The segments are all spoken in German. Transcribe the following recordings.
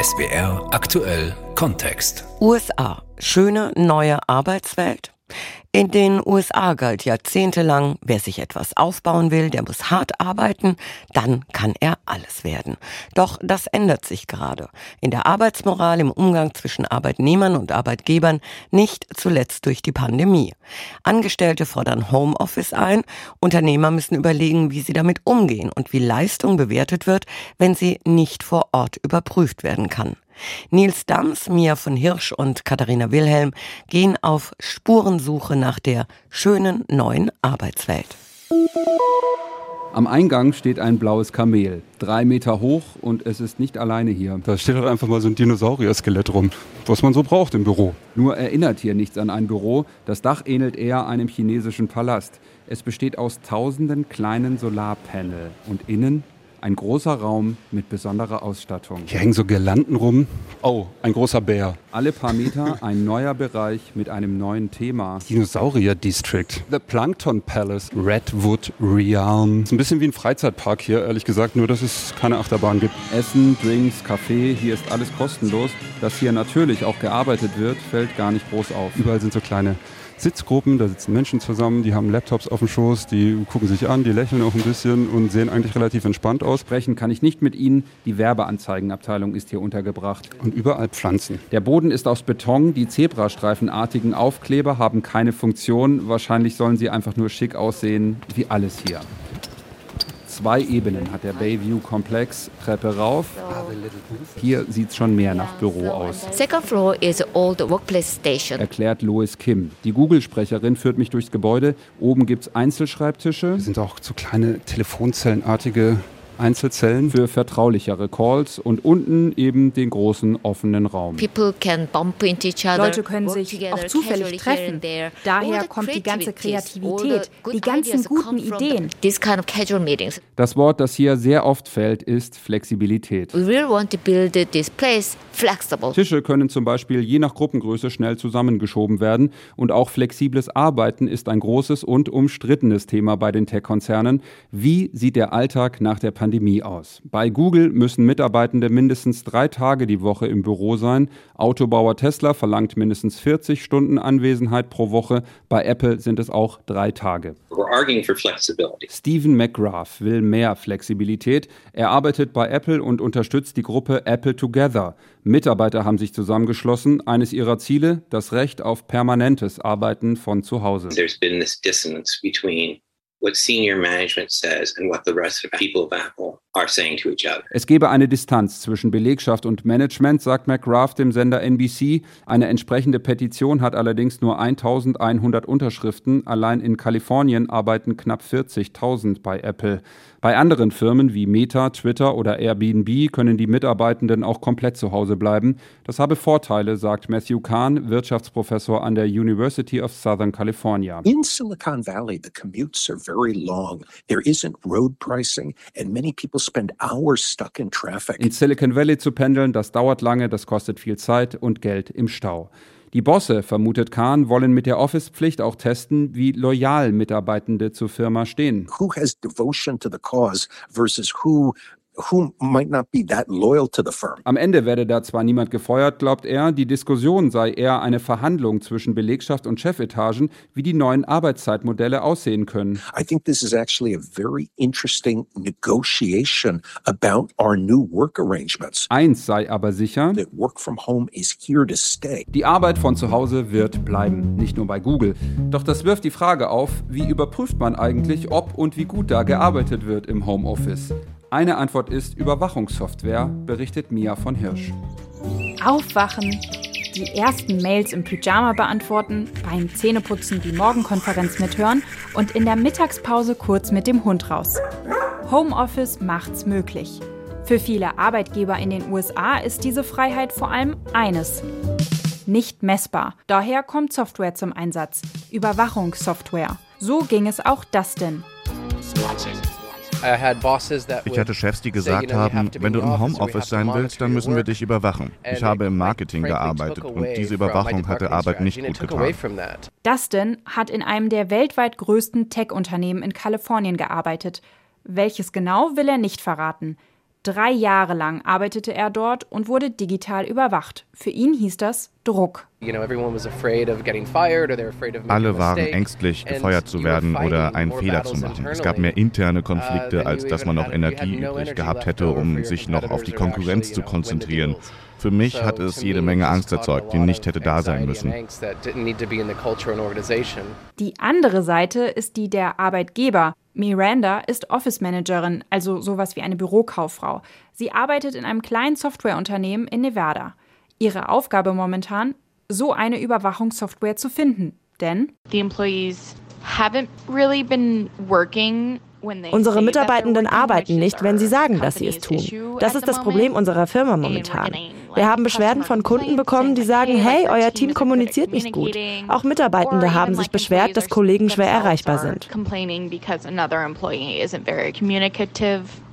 SBR aktuell Kontext. USA. Schöne neue Arbeitswelt. In den USA galt jahrzehntelang, wer sich etwas aufbauen will, der muss hart arbeiten, dann kann er alles werden. Doch das ändert sich gerade. In der Arbeitsmoral, im Umgang zwischen Arbeitnehmern und Arbeitgebern, nicht zuletzt durch die Pandemie. Angestellte fordern Homeoffice ein, Unternehmer müssen überlegen, wie sie damit umgehen und wie Leistung bewertet wird, wenn sie nicht vor Ort überprüft werden kann. Nils Dams, Mia von Hirsch und Katharina Wilhelm gehen auf Spurensuche nach der schönen neuen Arbeitswelt. Am Eingang steht ein blaues Kamel, drei Meter hoch und es ist nicht alleine hier. Da steht halt einfach mal so ein Dinosaurier-Skelett rum, was man so braucht im Büro. Nur erinnert hier nichts an ein Büro. Das Dach ähnelt eher einem chinesischen Palast. Es besteht aus tausenden kleinen Solarpanel und innen ein großer Raum mit besonderer Ausstattung. Hier hängen so Girlanden rum. Oh, ein großer Bär. Alle paar Meter ein neuer Bereich mit einem neuen Thema. Dinosaurier District. The Plankton Palace. Redwood Realm. Ist ein bisschen wie ein Freizeitpark hier, ehrlich gesagt, nur dass es keine Achterbahn gibt. Essen, Drinks, Kaffee, hier ist alles kostenlos. Dass hier natürlich auch gearbeitet wird, fällt gar nicht groß auf. Überall sind so kleine Sitzgruppen, da sitzen Menschen zusammen, die haben Laptops auf dem Schoß, die gucken sich an, die lächeln auch ein bisschen und sehen eigentlich relativ entspannt aus. Sprechen kann ich nicht mit ihnen. Die Werbeanzeigenabteilung ist hier untergebracht. Und überall Pflanzen. Der Boden ist aus Beton. Die zebrastreifenartigen Aufkleber haben keine Funktion. Wahrscheinlich sollen sie einfach nur schick aussehen, wie alles hier. Zwei Ebenen hat der Bayview-Komplex. Treppe rauf. Hier sieht es schon mehr nach Büro aus. Second floor is old workplace station. Erklärt Lois Kim. Die Google-Sprecherin führt mich durchs Gebäude. Oben gibt es Einzelschreibtische. Das sind auch so kleine Telefonzellenartige Einzelzellen für vertraulichere Calls und unten eben den großen offenen Raum. Leute können sich auch zufällig treffen. Daher kommt die ganze Kreativität, die ganzen guten Ideen. Das Wort, das hier sehr oft fällt, ist Flexibilität. Tische können zum Beispiel je nach Gruppengröße schnell zusammengeschoben werden und auch flexibles Arbeiten ist ein großes und umstrittenes Thema bei den Tech-Konzernen. Wie sieht der Alltag nach der Pandemie Pandemie aus. Bei Google müssen Mitarbeitende mindestens drei Tage die Woche im Büro sein. Autobauer Tesla verlangt mindestens 40 Stunden Anwesenheit pro Woche. Bei Apple sind es auch drei Tage. Stephen McGrath will mehr Flexibilität. Er arbeitet bei Apple und unterstützt die Gruppe Apple Together. Mitarbeiter haben sich zusammengeschlossen. Eines ihrer Ziele, das Recht auf permanentes Arbeiten von zu Hause. There's been this dissonance between what senior management says and what the rest of the people of Apple are saying to each other. Es gebe eine Distanz zwischen Belegschaft und Management, sagt McGrath dem Sender NBC. Eine entsprechende Petition hat allerdings nur 1100 Unterschriften. Allein in Kalifornien arbeiten knapp 40.000 bei Apple. Bei anderen Firmen wie Meta, Twitter oder Airbnb können die Mitarbeitenden auch komplett zu Hause bleiben. Das habe Vorteile, sagt Matthew Kahn, Wirtschaftsprofessor an der University of Southern California. In Silicon Valley, the commutes are very long. There isn't road pricing and many people spend hours stuck in traffic. In Silicon Valley zu pendeln, das dauert lange, das kostet viel Zeit und Geld im Stau. Die Bosse, vermutet Kahn, wollen mit der Office-Pflicht auch testen, wie loyal Mitarbeitende zur Firma stehen. Who has devotion to the cause versus who who might not be that loyal to the firm. Am Ende werde da zwar niemand gefeuert, glaubt er, die Diskussion sei eher eine Verhandlung zwischen Belegschaft und Chefetagen, wie die neuen Arbeitszeitmodelle aussehen können. I think this is actually a very interesting negotiation about our new work arrangements. Eins sei aber sicher, that work from home is here to stay. Die Arbeit von zu Hause wird bleiben, nicht nur bei Google. Doch das wirft die Frage auf, wie überprüft man eigentlich, ob und wie gut da gearbeitet wird im Homeoffice? Eine Antwort ist Überwachungssoftware, berichtet Mia von Hirsch. Aufwachen, die ersten Mails im Pyjama beantworten, beim Zähneputzen die Morgenkonferenz mithören und in der Mittagspause kurz mit dem Hund raus. Homeoffice macht's möglich. Für viele Arbeitgeber in den USA ist diese Freiheit vor allem eines. Nicht messbar. Daher kommt Software zum Einsatz. Überwachungssoftware. So ging es auch Dustin. Ich hatte Chefs, die gesagt haben, wenn du im Homeoffice sein willst, dann müssen wir dich überwachen. Ich habe im Marketing gearbeitet und diese Überwachung hat der Arbeit nicht gut getan. Dustin hat in einem der weltweit größten Tech-Unternehmen in Kalifornien gearbeitet. Welches genau will er nicht verraten. Drei Jahre lang arbeitete er dort und wurde digital überwacht. Für ihn hieß das Druck. Alle waren ängstlich, gefeuert zu werden oder einen Fehler zu machen. Es gab mehr interne uh, Konflikte, als dass man noch Energie übrig gehabt hätte, um sich noch auf die Konkurrenz zu konzentrieren. Für mich hat es jede Menge Angst erzeugt, die nicht hätte da sein müssen. Die andere Seite ist die der Arbeitgeber. Miranda ist Office Managerin, also sowas wie eine Bürokauffrau. Sie arbeitet in einem kleinen Softwareunternehmen in Nevada. Ihre Aufgabe momentan, so eine Überwachungssoftware zu finden. Denn the employees haven't really been working Unsere Mitarbeitenden arbeiten nicht, wenn sie sagen, dass sie es tun. Das ist das Problem unserer Firma momentan. Wir haben Beschwerden von Kunden bekommen, die sagen, hey, euer Team kommuniziert nicht gut. Auch Mitarbeitende haben sich beschwert, dass Kollegen schwer erreichbar sind.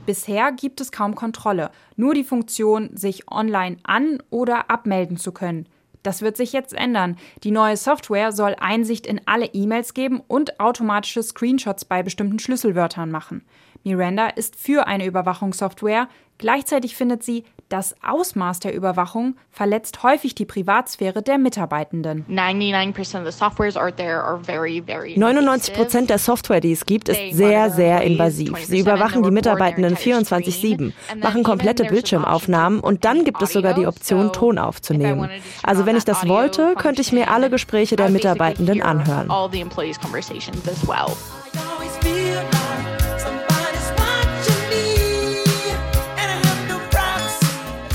Bisher gibt es kaum Kontrolle, nur die Funktion, sich online an- oder abmelden zu können. Das wird sich jetzt ändern. Die neue Software soll Einsicht in alle E-Mails geben und automatische Screenshots bei bestimmten Schlüsselwörtern machen. Miranda ist für eine Überwachungssoftware, gleichzeitig findet sie, das Ausmaß der Überwachung verletzt häufig die Privatsphäre der Mitarbeitenden. 99 Prozent der Software, die es gibt, ist sehr, sehr invasiv. Sie überwachen die Mitarbeitenden 24-7, machen komplette Bildschirmaufnahmen und dann gibt es sogar die Option, Ton aufzunehmen. Also wenn ich das wollte, könnte ich mir alle Gespräche der Mitarbeitenden anhören.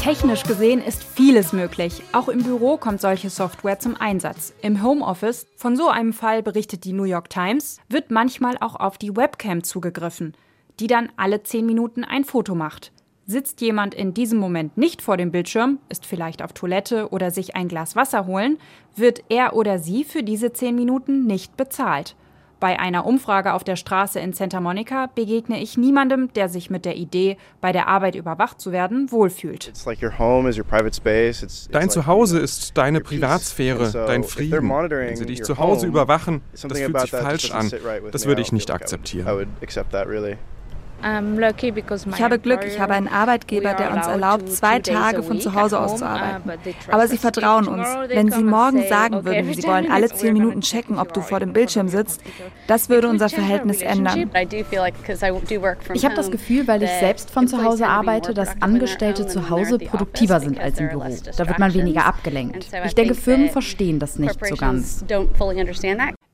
Technisch gesehen ist vieles möglich. Auch im Büro kommt solche Software zum Einsatz. Im Homeoffice, von so einem Fall berichtet die New York Times, wird manchmal auch auf die Webcam zugegriffen, die dann alle 10 Minuten ein Foto macht. Sitzt jemand in diesem Moment nicht vor dem Bildschirm, ist vielleicht auf Toilette oder sich ein Glas Wasser holen, wird er oder sie für diese 10 Minuten nicht bezahlt. Bei einer Umfrage auf der Straße in Santa Monica begegne ich niemandem, der sich mit der Idee, bei der Arbeit überwacht zu werden, wohlfühlt. Dein Zuhause ist deine Privatsphäre, dein Frieden. Wenn sie dich zu Hause überwachen, das fühlt sich falsch an. Das würde ich nicht akzeptieren. Ich habe Glück, ich habe einen Arbeitgeber, der uns erlaubt, zwei Tage von zu Hause aus zu arbeiten. Aber sie vertrauen uns. Wenn sie morgen sagen würden, sie wollen alle zehn Minuten checken, ob du vor dem Bildschirm sitzt, das würde unser Verhältnis ändern. Ich habe das Gefühl, weil ich selbst von zu Hause arbeite, dass Angestellte zu Hause produktiver sind als im Büro. Da wird man weniger abgelenkt. Ich denke, Firmen verstehen das nicht so ganz.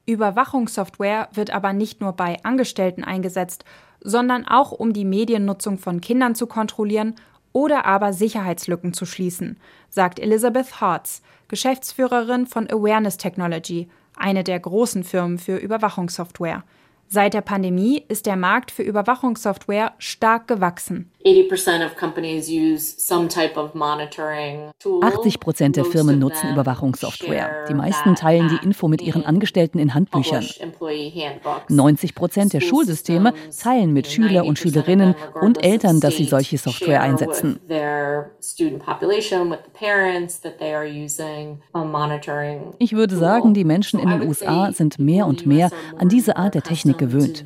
Überwachungssoftware wird aber nicht nur bei Angestellten eingesetzt, sondern auch um die Mediennutzung von Kindern zu kontrollieren oder aber Sicherheitslücken zu schließen, sagt Elizabeth Hartz, Geschäftsführerin von Awareness Technology, eine der großen Firmen für Überwachungssoftware. Seit der Pandemie ist der Markt für Überwachungssoftware stark gewachsen. 80 Prozent der Firmen nutzen Überwachungssoftware. Die meisten teilen die Info mit ihren Angestellten in Handbüchern. 90 Prozent der Schulsysteme teilen mit Schüler und Schülerinnen und Eltern, dass sie solche Software einsetzen. Ich würde sagen, die Menschen in den USA sind mehr und mehr an diese Art der Technik gewöhnt.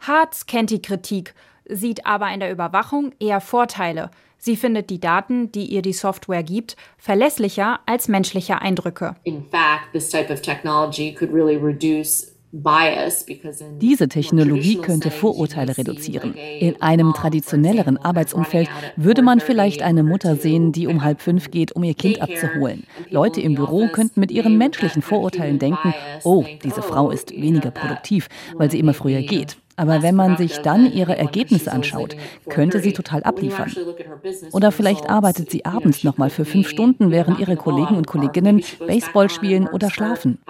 Hartz kennt die Kritik, sieht aber in der Überwachung eher Vorteile. Sie findet die Daten, die ihr die Software gibt, verlässlicher als menschliche Eindrücke. In fact, this type of technology could really reduce diese Technologie könnte Vorurteile reduzieren. In einem traditionelleren Arbeitsumfeld würde man vielleicht eine Mutter sehen, die um halb fünf geht, um ihr Kind abzuholen. Leute im Büro könnten mit ihren menschlichen Vorurteilen denken, oh, diese Frau ist weniger produktiv, weil sie immer früher geht. Aber wenn man sich dann ihre Ergebnisse anschaut, könnte sie total abliefern. Oder vielleicht arbeitet sie abends nochmal für fünf Stunden, während ihre Kollegen und Kolleginnen Baseball spielen oder schlafen.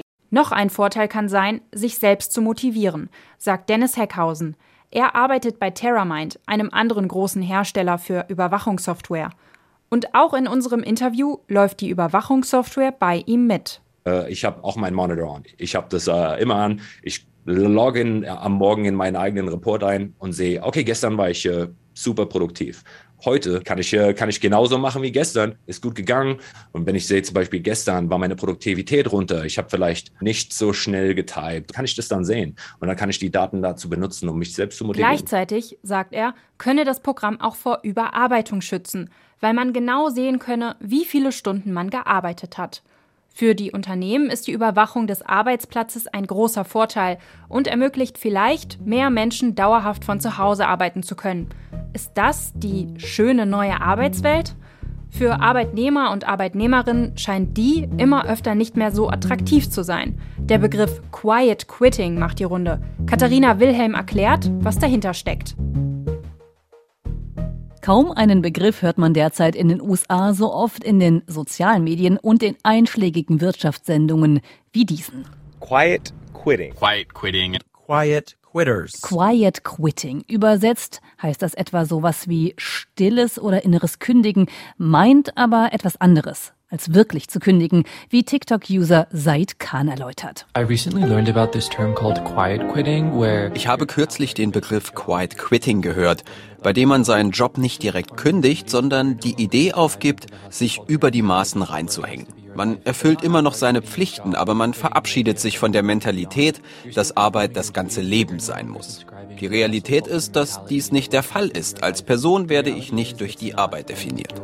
Noch ein Vorteil kann sein, sich selbst zu motivieren, sagt Dennis Heckhausen. Er arbeitet bei TerraMind, einem anderen großen Hersteller für Überwachungssoftware. Und auch in unserem Interview läuft die Überwachungssoftware bei ihm mit. Äh, ich habe auch meinen Monitor an. Ich habe das äh, immer an. Ich logge äh, am Morgen in meinen eigenen Report ein und sehe, okay, gestern war ich äh, super produktiv. Heute kann ich, kann ich genauso machen wie gestern. Ist gut gegangen. Und wenn ich sehe zum Beispiel gestern war meine Produktivität runter. Ich habe vielleicht nicht so schnell getypt. Kann ich das dann sehen? Und dann kann ich die Daten dazu benutzen, um mich selbst zu motivieren. Gleichzeitig, sagt er, könne das Programm auch vor Überarbeitung schützen, weil man genau sehen könne, wie viele Stunden man gearbeitet hat. Für die Unternehmen ist die Überwachung des Arbeitsplatzes ein großer Vorteil und ermöglicht vielleicht, mehr Menschen dauerhaft von zu Hause arbeiten zu können. Ist das die schöne neue Arbeitswelt? Für Arbeitnehmer und Arbeitnehmerinnen scheint die immer öfter nicht mehr so attraktiv zu sein. Der Begriff Quiet Quitting macht die Runde. Katharina Wilhelm erklärt, was dahinter steckt. Kaum einen Begriff hört man derzeit in den USA so oft in den sozialen Medien und den einschlägigen Wirtschaftssendungen wie diesen. Quiet quitting. Quiet quitting. Quiet quitters. Quiet quitting. Übersetzt heißt das etwa sowas wie stilles oder inneres Kündigen, meint aber etwas anderes als wirklich zu kündigen, wie TikTok-User Said Khan erläutert. Ich habe kürzlich den Begriff Quiet Quitting gehört, bei dem man seinen Job nicht direkt kündigt, sondern die Idee aufgibt, sich über die Maßen reinzuhängen. Man erfüllt immer noch seine Pflichten, aber man verabschiedet sich von der Mentalität, dass Arbeit das ganze Leben sein muss. Die Realität ist, dass dies nicht der Fall ist. Als Person werde ich nicht durch die Arbeit definiert.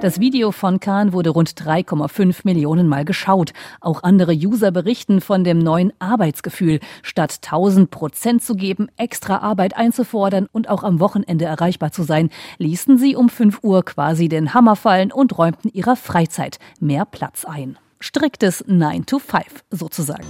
Das Video von Khan wurde rund 3,5 Millionen Mal geschaut. Auch andere User berichten von dem neuen Arbeitsgefühl. Statt 1000 Prozent zu geben, extra Arbeit einzufordern und auch am Wochenende erreichbar zu sein, ließen sie um 5 Uhr quasi den Hammer fallen und räumten ihrer Freizeit mehr Platz ein. Striktes 9 to 5 sozusagen.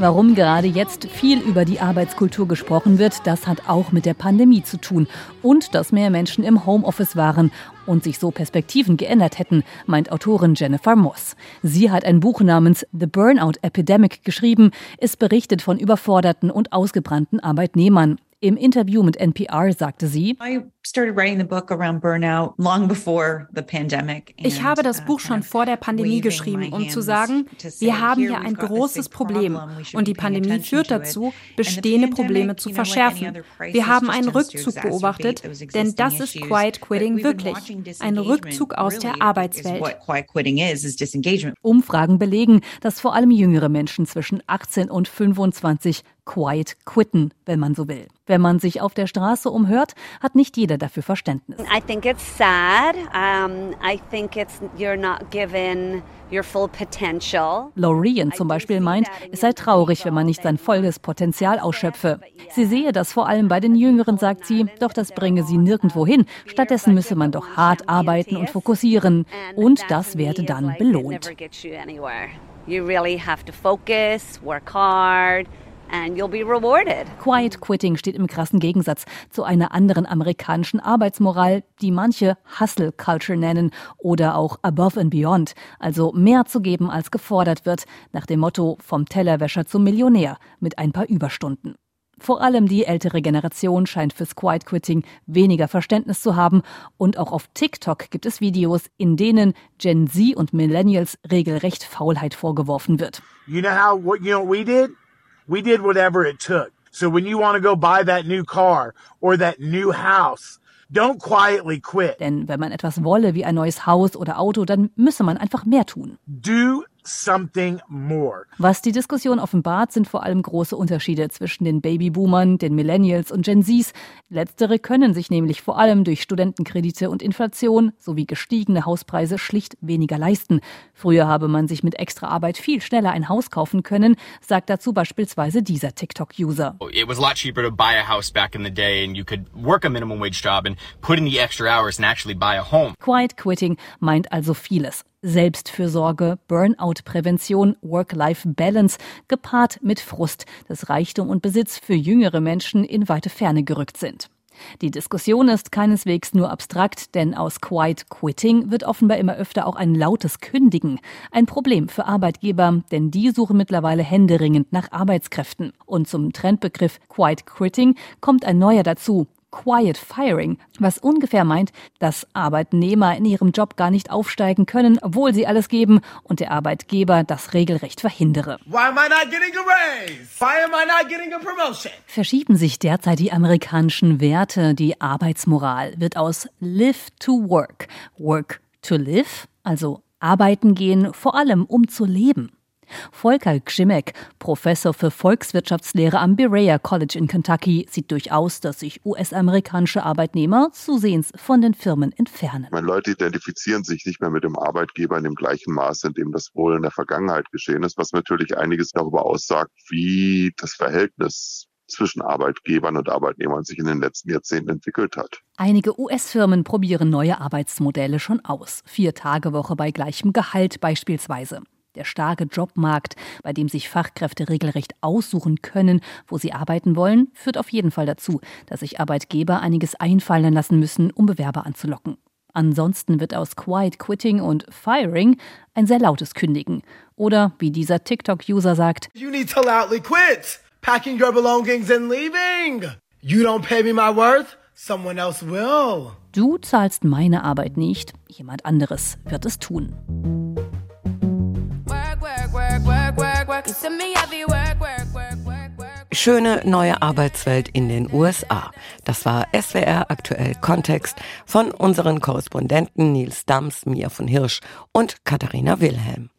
Warum gerade jetzt viel über die Arbeitskultur gesprochen wird, das hat auch mit der Pandemie zu tun und dass mehr Menschen im Homeoffice waren und sich so Perspektiven geändert hätten, meint Autorin Jennifer Moss. Sie hat ein Buch namens The Burnout Epidemic geschrieben. Es berichtet von überforderten und ausgebrannten Arbeitnehmern. Im Interview mit NPR sagte sie, ich habe das Buch schon vor der Pandemie geschrieben, um zu sagen, wir haben hier ein großes Problem und die Pandemie führt dazu, bestehende Probleme zu verschärfen. Wir haben einen Rückzug beobachtet, denn das ist Quiet Quitting wirklich, ein Rückzug aus der Arbeitswelt. Umfragen belegen, dass vor allem jüngere Menschen zwischen 18 und 25 quiet quitten, wenn man so will. Wenn man sich auf der Straße umhört, hat nicht jeder dafür Verständnis. I think it's sad. Um, I think it's you're not given your full potential. Lorien zum Beispiel meint, es sei traurig, wenn man nicht sein volles Potenzial ausschöpfe. Sie sehe das vor allem bei den Jüngeren, sagt sie, doch das bringe sie nirgendwo hin. Stattdessen müsse man doch hart arbeiten und fokussieren. Und das werde dann belohnt. You really have to focus, work hard and you'll be rewarded. Quiet Quitting steht im krassen Gegensatz zu einer anderen amerikanischen Arbeitsmoral, die manche Hustle Culture nennen oder auch Above and Beyond, also mehr zu geben als gefordert wird, nach dem Motto vom Tellerwäscher zum Millionär mit ein paar Überstunden. Vor allem die ältere Generation scheint fürs Quiet Quitting weniger Verständnis zu haben und auch auf TikTok gibt es Videos, in denen Gen Z und Millennials regelrecht Faulheit vorgeworfen wird. You know how what you know what we did? Whatever it took. So when you want to go buy that new car or that new house, don't quietly quit. Denn wenn man etwas wolle wie ein neues Haus oder Auto, dann müsse man einfach mehr tun. Do. Was die Diskussion offenbart, sind vor allem große Unterschiede zwischen den Babyboomern, den Millennials und Gen Zs. Letztere können sich nämlich vor allem durch Studentenkredite und Inflation sowie gestiegene Hauspreise schlicht weniger leisten. Früher habe man sich mit extra Arbeit viel schneller ein Haus kaufen können, sagt dazu beispielsweise dieser TikTok-User. It was a lot cheaper to buy a house back in the day and you could work a minimum wage job and put in the extra hours and actually buy a home. Quiet quitting meint also vieles. Selbstfürsorge, Burnout-Prävention, Work-Life-Balance, gepaart mit Frust, dass Reichtum und Besitz für jüngere Menschen in weite Ferne gerückt sind. Die Diskussion ist keineswegs nur abstrakt, denn aus Quiet Quitting wird offenbar immer öfter auch ein lautes Kündigen. Ein Problem für Arbeitgeber, denn die suchen mittlerweile händeringend nach Arbeitskräften. Und zum Trendbegriff Quiet Quitting kommt ein neuer dazu, Quiet Firing, was ungefähr meint, dass Arbeitnehmer in ihrem Job gar nicht aufsteigen können, obwohl sie alles geben und der Arbeitgeber das regelrecht verhindere. Verschieben sich derzeit die amerikanischen Werte, die Arbeitsmoral wird aus Live to Work, Work to Live, also arbeiten gehen, vor allem um zu leben. Volker Gzimek, Professor für Volkswirtschaftslehre am Berea College in Kentucky, sieht durchaus, dass sich US-amerikanische Arbeitnehmer zusehends von den Firmen entfernen. Meine Leute identifizieren sich nicht mehr mit dem Arbeitgeber in dem gleichen Maße, in dem das wohl in der Vergangenheit geschehen ist, was natürlich einiges darüber aussagt, wie das Verhältnis zwischen Arbeitgebern und Arbeitnehmern sich in den letzten Jahrzehnten entwickelt hat. Einige US-Firmen probieren neue Arbeitsmodelle schon aus. Vier Tage Woche bei gleichem Gehalt beispielsweise. Der starke Jobmarkt, bei dem sich Fachkräfte regelrecht aussuchen können, wo sie arbeiten wollen, führt auf jeden Fall dazu, dass sich Arbeitgeber einiges einfallen lassen müssen, um Bewerber anzulocken. Ansonsten wird aus Quiet Quitting und Firing ein sehr lautes Kündigen. Oder wie dieser TikTok-User sagt: You need to loudly quit, packing your belongings and leaving. You don't pay me my worth, someone else will. Du zahlst meine Arbeit nicht, jemand anderes wird es tun. Schöne neue Arbeitswelt in den USA. Das war SWR aktuell Kontext von unseren Korrespondenten Nils Dams, Mia von Hirsch und Katharina Wilhelm.